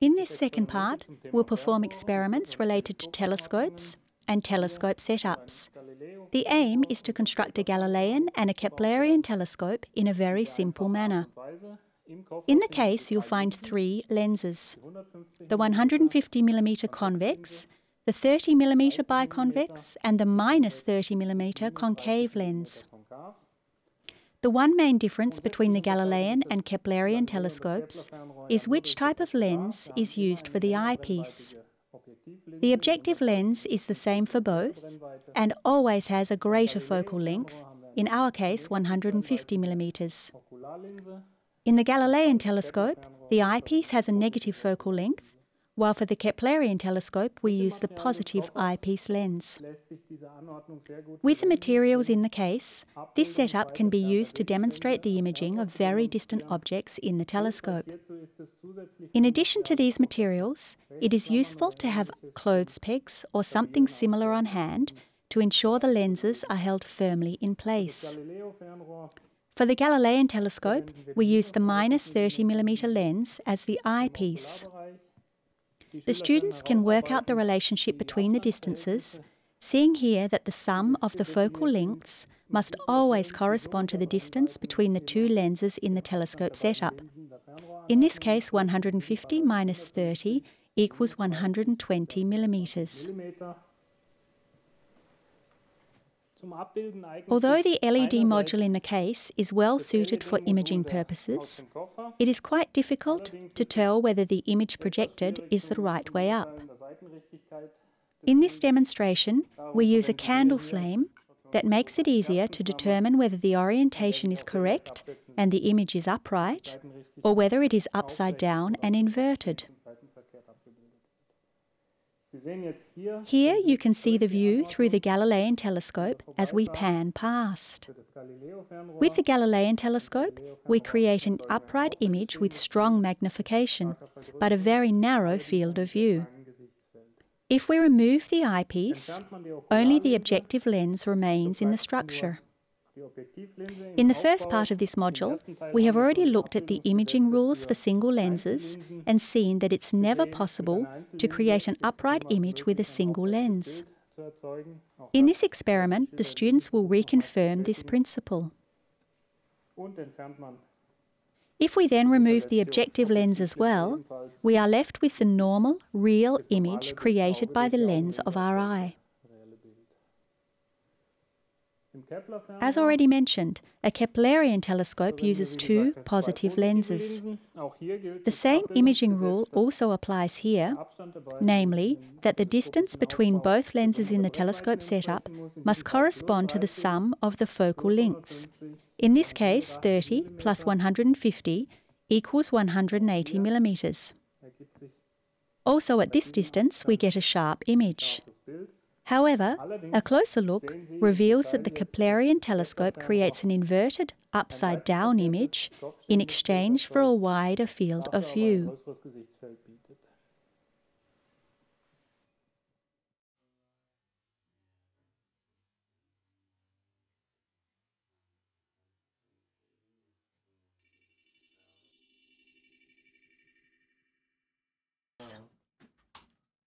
In this second part, we'll perform experiments related to telescopes and telescope setups. The aim is to construct a Galilean and a Keplerian telescope in a very simple manner. In the case, you'll find three lenses the 150mm convex, the 30mm biconvex, and the minus 30mm concave lens. The one main difference between the Galilean and Keplerian telescopes is which type of lens is used for the eyepiece. The objective lens is the same for both and always has a greater focal length, in our case 150 millimeters. In the Galilean telescope, the eyepiece has a negative focal length, while for the Keplerian telescope we use the positive eyepiece lens. With the materials in the case, this setup can be used to demonstrate the imaging of very distant objects in the telescope. In addition to these materials, it is useful to have clothes pegs or something similar on hand to ensure the lenses are held firmly in place. For the Galilean telescope, we use the minus 30mm lens as the eyepiece. The students can work out the relationship between the distances, seeing here that the sum of the focal lengths must always correspond to the distance between the two lenses in the telescope setup. In this case, 150 minus 30 equals 120 millimeters. Although the LED module in the case is well suited for imaging purposes, it is quite difficult to tell whether the image projected is the right way up. In this demonstration, we use a candle flame that makes it easier to determine whether the orientation is correct and the image is upright, or whether it is upside down and inverted. Here you can see the view through the Galilean telescope as we pan past. With the Galilean telescope, we create an upright image with strong magnification, but a very narrow field of view. If we remove the eyepiece, only the objective lens remains in the structure. In the first part of this module, we have already looked at the imaging rules for single lenses and seen that it's never possible to create an upright image with a single lens. In this experiment, the students will reconfirm this principle. If we then remove the objective lens as well, we are left with the normal, real image created by the lens of our eye. As already mentioned, a Keplerian telescope uses two positive lenses. The same imaging rule also applies here, namely that the distance between both lenses in the telescope setup must correspond to the sum of the focal lengths. In this case, 30 plus 150 equals 180 millimeters. Also at this distance, we get a sharp image. However, a closer look reveals that the Keplerian telescope creates an inverted, upside down image in exchange for a wider field of view.